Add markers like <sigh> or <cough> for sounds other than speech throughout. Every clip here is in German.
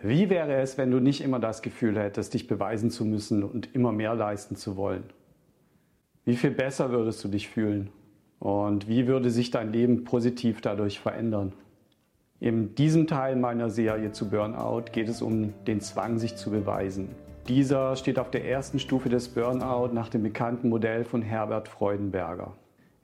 Wie wäre es, wenn du nicht immer das Gefühl hättest, dich beweisen zu müssen und immer mehr leisten zu wollen? Wie viel besser würdest du dich fühlen? Und wie würde sich dein Leben positiv dadurch verändern? In diesem Teil meiner Serie zu Burnout geht es um den Zwang, sich zu beweisen. Dieser steht auf der ersten Stufe des Burnout nach dem bekannten Modell von Herbert Freudenberger.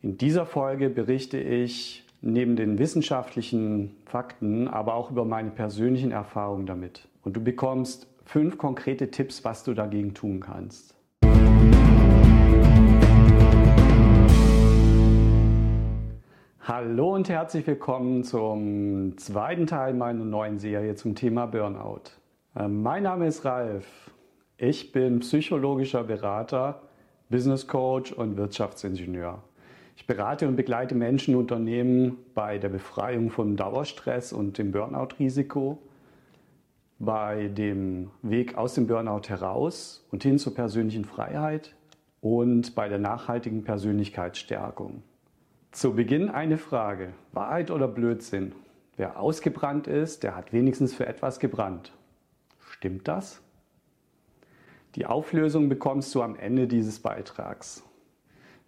In dieser Folge berichte ich neben den wissenschaftlichen Fakten, aber auch über meine persönlichen Erfahrungen damit. Und du bekommst fünf konkrete Tipps, was du dagegen tun kannst. Hallo und herzlich willkommen zum zweiten Teil meiner neuen Serie zum Thema Burnout. Ähm, mein Name ist Ralf. Ich bin psychologischer Berater, Business Coach und Wirtschaftsingenieur. Ich berate und begleite Menschen Unternehmen bei der Befreiung vom Dauerstress und dem Burnout-Risiko, bei dem Weg aus dem Burnout heraus und hin zur persönlichen Freiheit und bei der nachhaltigen Persönlichkeitsstärkung. Zu Beginn eine Frage. Wahrheit oder Blödsinn? Wer ausgebrannt ist, der hat wenigstens für etwas gebrannt. Stimmt das? Die Auflösung bekommst du am Ende dieses Beitrags.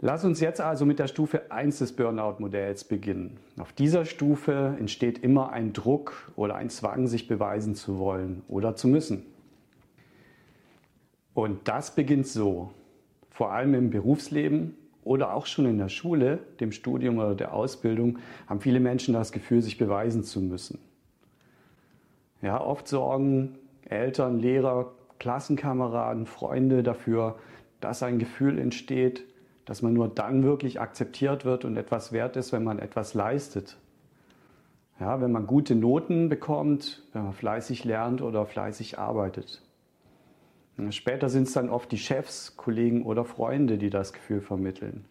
Lass uns jetzt also mit der Stufe 1 des Burnout-Modells beginnen. Auf dieser Stufe entsteht immer ein Druck oder ein Zwang, sich beweisen zu wollen oder zu müssen. Und das beginnt so, vor allem im Berufsleben oder auch schon in der Schule, dem Studium oder der Ausbildung, haben viele Menschen das Gefühl, sich beweisen zu müssen. Ja, oft sorgen Eltern, Lehrer, Klassenkameraden, Freunde dafür, dass ein Gefühl entsteht, dass man nur dann wirklich akzeptiert wird und etwas wert ist, wenn man etwas leistet. Ja, wenn man gute Noten bekommt, wenn man fleißig lernt oder fleißig arbeitet. Später sind es dann oft die Chefs, Kollegen oder Freunde, die das Gefühl vermitteln.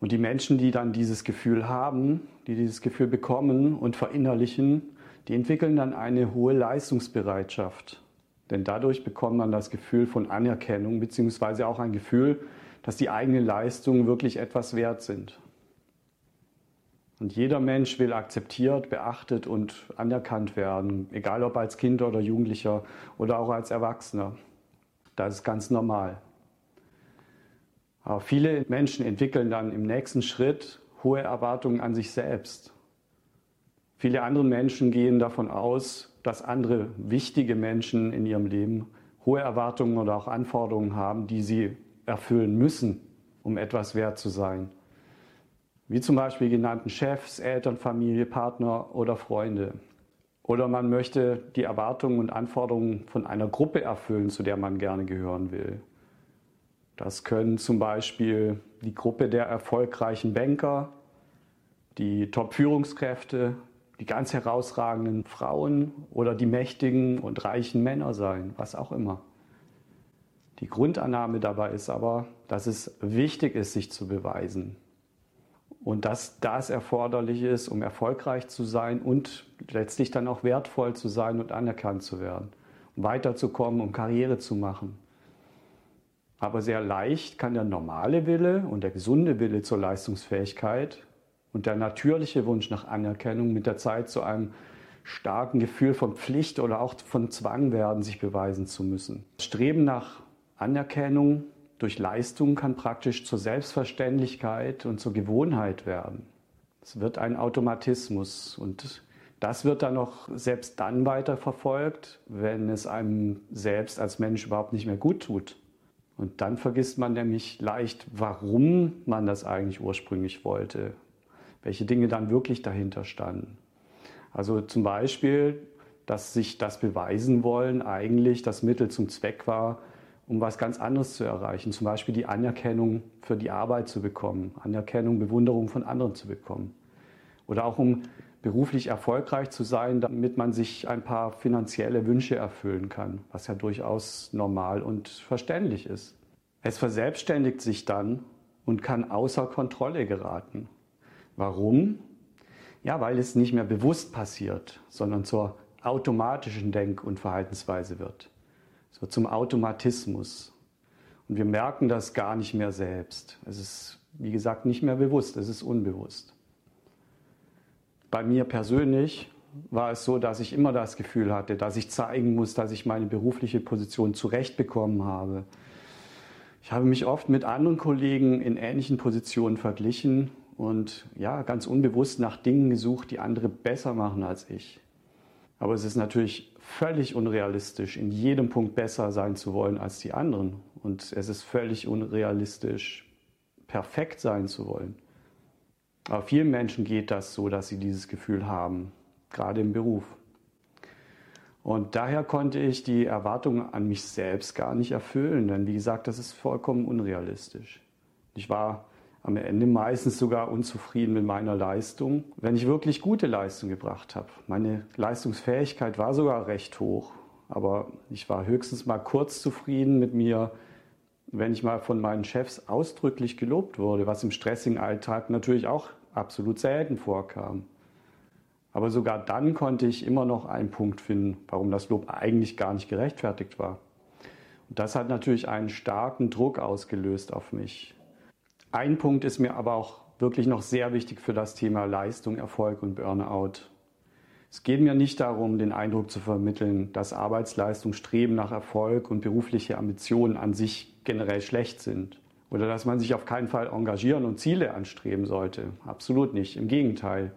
Und die Menschen, die dann dieses Gefühl haben, die dieses Gefühl bekommen und verinnerlichen, die entwickeln dann eine hohe Leistungsbereitschaft. Denn dadurch bekommt man das Gefühl von Anerkennung beziehungsweise auch ein Gefühl, dass die eigenen Leistungen wirklich etwas wert sind. Und jeder Mensch will akzeptiert, beachtet und anerkannt werden, egal ob als Kind oder Jugendlicher oder auch als Erwachsener. Das ist ganz normal. Aber viele Menschen entwickeln dann im nächsten Schritt hohe Erwartungen an sich selbst. Viele andere Menschen gehen davon aus, dass andere wichtige Menschen in ihrem Leben hohe Erwartungen oder auch Anforderungen haben, die sie erfüllen müssen, um etwas wert zu sein. Wie zum Beispiel genannten Chefs, Eltern, Familie, Partner oder Freunde. Oder man möchte die Erwartungen und Anforderungen von einer Gruppe erfüllen, zu der man gerne gehören will. Das können zum Beispiel die Gruppe der erfolgreichen Banker, die Top-Führungskräfte, die ganz herausragenden Frauen oder die mächtigen und reichen Männer sein, was auch immer. Die Grundannahme dabei ist aber, dass es wichtig ist, sich zu beweisen. Und dass das erforderlich ist, um erfolgreich zu sein und letztlich dann auch wertvoll zu sein und anerkannt zu werden, um weiterzukommen, um Karriere zu machen. Aber sehr leicht kann der normale Wille und der gesunde Wille zur Leistungsfähigkeit und der natürliche Wunsch nach Anerkennung mit der Zeit zu einem starken Gefühl von Pflicht oder auch von Zwang werden, sich beweisen zu müssen. Streben nach Anerkennung durch Leistung kann praktisch zur Selbstverständlichkeit und zur Gewohnheit werden. Es wird ein Automatismus und das wird dann noch selbst dann weiterverfolgt, wenn es einem selbst als Mensch überhaupt nicht mehr gut tut. Und dann vergisst man nämlich leicht, warum man das eigentlich ursprünglich wollte, welche Dinge dann wirklich dahinter standen. Also zum Beispiel, dass sich das beweisen wollen eigentlich das Mittel zum Zweck war, um was ganz anderes zu erreichen. Zum Beispiel die Anerkennung für die Arbeit zu bekommen, Anerkennung, Bewunderung von anderen zu bekommen. Oder auch um beruflich erfolgreich zu sein, damit man sich ein paar finanzielle Wünsche erfüllen kann, was ja durchaus normal und verständlich ist. Es verselbstständigt sich dann und kann außer Kontrolle geraten. Warum? Ja, weil es nicht mehr bewusst passiert, sondern zur automatischen Denk- und Verhaltensweise wird so zum Automatismus. Und wir merken das gar nicht mehr selbst. Es ist, wie gesagt, nicht mehr bewusst, es ist unbewusst. Bei mir persönlich war es so, dass ich immer das Gefühl hatte, dass ich zeigen muss, dass ich meine berufliche Position zurechtbekommen habe. Ich habe mich oft mit anderen Kollegen in ähnlichen Positionen verglichen und ja, ganz unbewusst nach Dingen gesucht, die andere besser machen als ich. Aber es ist natürlich völlig unrealistisch, in jedem Punkt besser sein zu wollen als die anderen. Und es ist völlig unrealistisch, perfekt sein zu wollen. Aber vielen Menschen geht das so, dass sie dieses Gefühl haben, gerade im Beruf. Und daher konnte ich die Erwartungen an mich selbst gar nicht erfüllen, denn wie gesagt, das ist vollkommen unrealistisch. Ich war am Ende meistens sogar unzufrieden mit meiner Leistung, wenn ich wirklich gute Leistung gebracht habe. Meine Leistungsfähigkeit war sogar recht hoch, aber ich war höchstens mal kurz zufrieden mit mir, wenn ich mal von meinen Chefs ausdrücklich gelobt wurde, was im stressigen Alltag natürlich auch absolut selten vorkam. Aber sogar dann konnte ich immer noch einen Punkt finden, warum das Lob eigentlich gar nicht gerechtfertigt war. Und das hat natürlich einen starken Druck ausgelöst auf mich. Ein Punkt ist mir aber auch wirklich noch sehr wichtig für das Thema Leistung, Erfolg und Burnout. Es geht mir nicht darum, den Eindruck zu vermitteln, dass Arbeitsleistung, Streben nach Erfolg und berufliche Ambitionen an sich generell schlecht sind. Oder dass man sich auf keinen Fall engagieren und Ziele anstreben sollte. Absolut nicht. Im Gegenteil.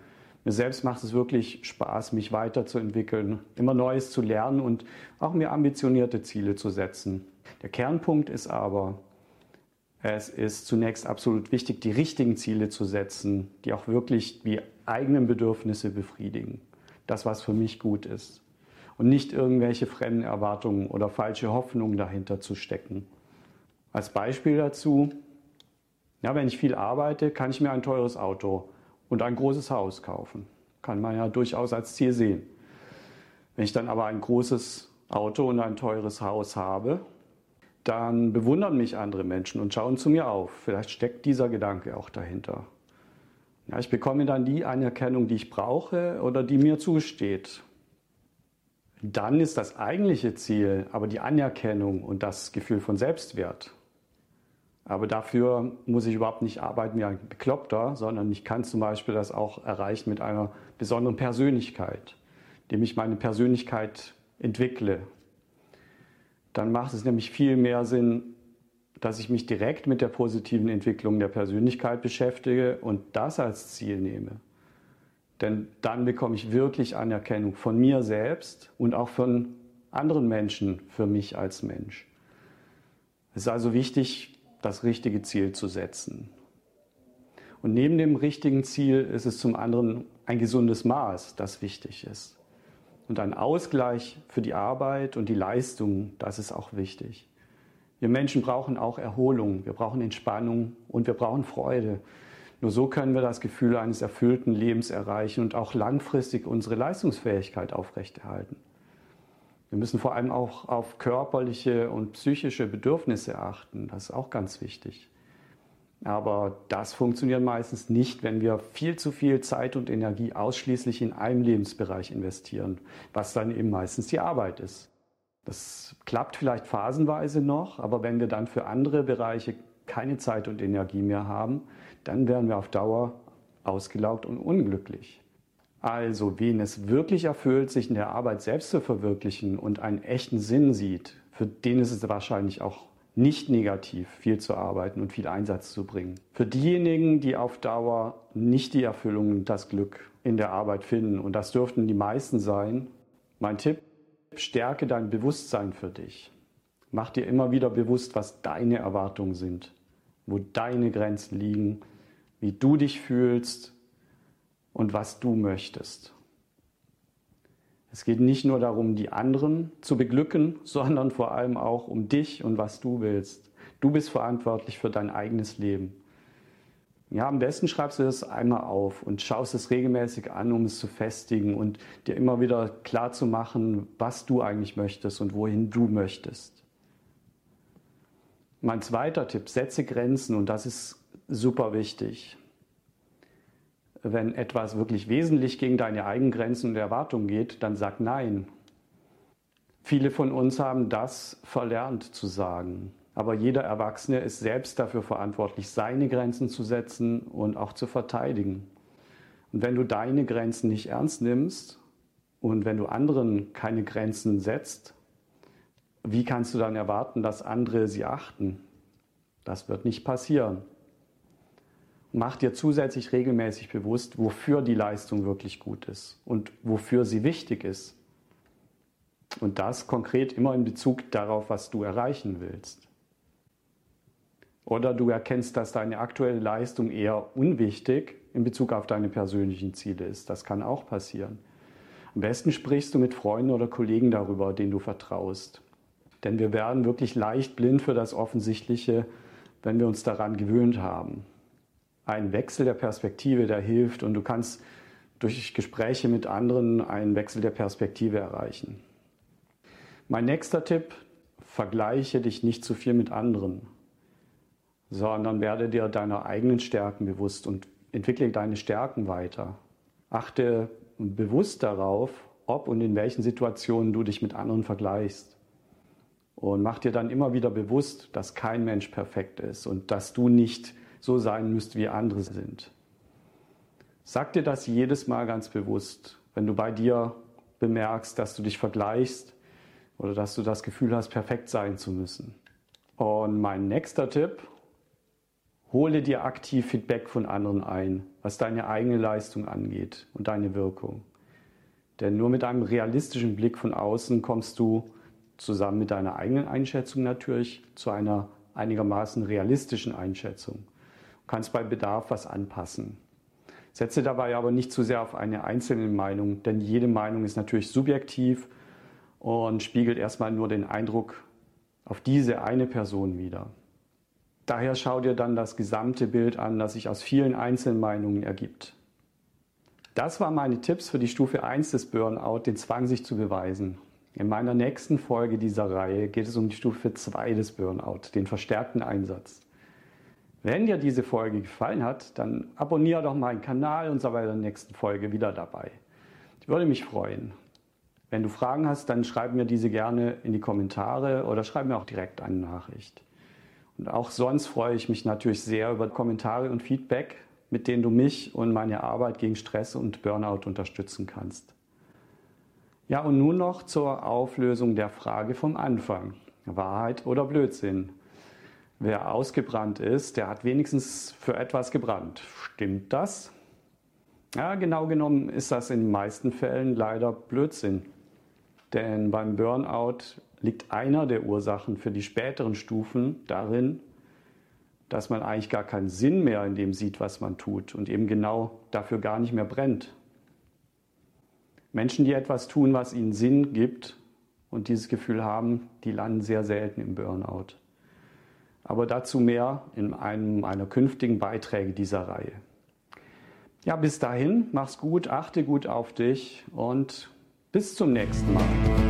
Mir selbst macht es wirklich Spaß, mich weiterzuentwickeln, immer Neues zu lernen und auch mir ambitionierte Ziele zu setzen. Der Kernpunkt ist aber, es ist zunächst absolut wichtig, die richtigen Ziele zu setzen, die auch wirklich die eigenen Bedürfnisse befriedigen. Das, was für mich gut ist. Und nicht irgendwelche fremden Erwartungen oder falsche Hoffnungen dahinter zu stecken. Als Beispiel dazu, ja, wenn ich viel arbeite, kann ich mir ein teures Auto und ein großes Haus kaufen. Kann man ja durchaus als Ziel sehen. Wenn ich dann aber ein großes Auto und ein teures Haus habe, dann bewundern mich andere Menschen und schauen zu mir auf. Vielleicht steckt dieser Gedanke auch dahinter. Ja, ich bekomme dann die Anerkennung, die ich brauche oder die mir zusteht. Dann ist das eigentliche Ziel aber die Anerkennung und das Gefühl von Selbstwert. Aber dafür muss ich überhaupt nicht arbeiten wie ein Bekloppter, sondern ich kann zum Beispiel das auch erreichen mit einer besonderen Persönlichkeit, indem ich meine Persönlichkeit entwickle. Dann macht es nämlich viel mehr Sinn, dass ich mich direkt mit der positiven Entwicklung der Persönlichkeit beschäftige und das als Ziel nehme. Denn dann bekomme ich wirklich Anerkennung von mir selbst und auch von anderen Menschen für mich als Mensch. Es ist also wichtig, das richtige Ziel zu setzen. Und neben dem richtigen Ziel ist es zum anderen ein gesundes Maß, das wichtig ist. Und ein Ausgleich für die Arbeit und die Leistung, das ist auch wichtig. Wir Menschen brauchen auch Erholung, wir brauchen Entspannung und wir brauchen Freude. Nur so können wir das Gefühl eines erfüllten Lebens erreichen und auch langfristig unsere Leistungsfähigkeit aufrechterhalten. Wir müssen vor allem auch auf körperliche und psychische Bedürfnisse achten. Das ist auch ganz wichtig. Aber das funktioniert meistens nicht, wenn wir viel zu viel Zeit und Energie ausschließlich in einem Lebensbereich investieren, was dann eben meistens die Arbeit ist. Das klappt vielleicht phasenweise noch, aber wenn wir dann für andere Bereiche keine Zeit und Energie mehr haben, dann werden wir auf Dauer ausgelaugt und unglücklich. Also, wen es wirklich erfüllt, sich in der Arbeit selbst zu verwirklichen und einen echten Sinn sieht, für den ist es wahrscheinlich auch nicht negativ, viel zu arbeiten und viel Einsatz zu bringen. Für diejenigen, die auf Dauer nicht die Erfüllung und das Glück in der Arbeit finden, und das dürften die meisten sein, mein Tipp, stärke dein Bewusstsein für dich. Mach dir immer wieder bewusst, was deine Erwartungen sind, wo deine Grenzen liegen, wie du dich fühlst und was du möchtest. Es geht nicht nur darum, die anderen zu beglücken, <laughs> sondern vor allem auch um dich und was du willst. Du bist verantwortlich für dein eigenes Leben. Ja, am besten schreibst du das einmal auf und schaust es regelmäßig an, um es zu festigen und dir immer wieder klar zu machen, was du eigentlich möchtest und wohin du möchtest. Mein zweiter Tipp, setze Grenzen und das ist super wichtig wenn etwas wirklich wesentlich gegen deine eigenen Grenzen und Erwartungen geht, dann sag Nein. Viele von uns haben das verlernt zu sagen. Aber jeder Erwachsene ist selbst dafür verantwortlich, seine Grenzen zu setzen und auch zu verteidigen. Und wenn du deine Grenzen nicht ernst nimmst, Und wenn du anderen keine Grenzen setzt, wie kannst du dann erwarten, dass andere sie achten? Das wird nicht passieren. Mach dir zusätzlich regelmäßig bewusst, wofür die Leistung wirklich gut ist und wofür sie wichtig ist. Und das konkret immer in Bezug darauf, was du erreichen willst. Oder du erkennst, dass deine aktuelle Leistung eher unwichtig in Bezug auf deine persönlichen Ziele ist. Das kann auch passieren. Am besten sprichst du mit Freunden oder Kollegen darüber, denen du vertraust. Denn wir werden wirklich leicht blind für das Offensichtliche, wenn wir uns daran gewöhnt haben. Ein Wechsel der Perspektive, der hilft und du kannst durch Gespräche mit anderen einen Wechsel der Perspektive erreichen. Mein nächster Tipp, vergleiche dich nicht zu viel mit anderen, sondern werde dir deiner eigenen Stärken bewusst und entwickle deine Stärken weiter. Achte bewusst darauf, ob und in welchen Situationen du dich mit anderen vergleichst. Und mach dir dann immer wieder bewusst, dass kein Mensch perfekt ist und dass du nicht so sein müsst, wie andere sind. Sag dir das jedes Mal ganz bewusst, wenn du bei dir bemerkst, dass du dich vergleichst oder dass du das Gefühl hast, perfekt sein zu müssen. Und mein nächster Tipp, hole dir aktiv Feedback von anderen ein, was deine eigene Leistung angeht und deine Wirkung. Denn nur mit einem realistischen Blick von außen kommst du zusammen mit deiner eigenen Einschätzung natürlich zu einer einigermaßen realistischen Einschätzung. Kannst bei Bedarf was anpassen. Setze dabei aber nicht zu sehr auf eine einzelne Meinung, denn jede Meinung ist natürlich subjektiv und spiegelt erstmal nur den Eindruck auf diese eine Person wider. Daher schau dir dann das gesamte Bild an, das sich aus vielen Einzelmeinungen ergibt. Das waren meine Tipps für die Stufe 1 des Burnout, den Zwang sich zu beweisen. In meiner nächsten Folge dieser Reihe geht es um die Stufe 2 des Burnout, den verstärkten Einsatz. Wenn dir diese Folge gefallen hat, dann abonniere doch meinen Kanal und sei bei der nächsten Folge wieder dabei. Ich würde mich freuen. Wenn du Fragen hast, dann schreib mir diese gerne in die Kommentare oder schreib mir auch direkt eine Nachricht. Und auch sonst freue ich mich natürlich sehr über Kommentare und Feedback, mit denen du mich und meine Arbeit gegen Stress und Burnout unterstützen kannst. Ja, und nun noch zur Auflösung der Frage vom Anfang. Wahrheit oder Blödsinn? Wer ausgebrannt ist, der hat wenigstens für etwas gebrannt. Stimmt das? Ja, genau genommen ist das in den meisten Fällen leider Blödsinn. Denn beim Burnout liegt einer der Ursachen für die späteren Stufen darin, dass man eigentlich gar keinen Sinn mehr in dem sieht, was man tut und eben genau dafür gar nicht mehr brennt. Menschen, die etwas tun, was ihnen Sinn gibt und dieses Gefühl haben, die landen sehr selten im Burnout. Aber dazu mehr in einem meiner künftigen Beiträge dieser Reihe. Ja, bis dahin, mach's gut, achte gut auf dich und bis zum nächsten Mal.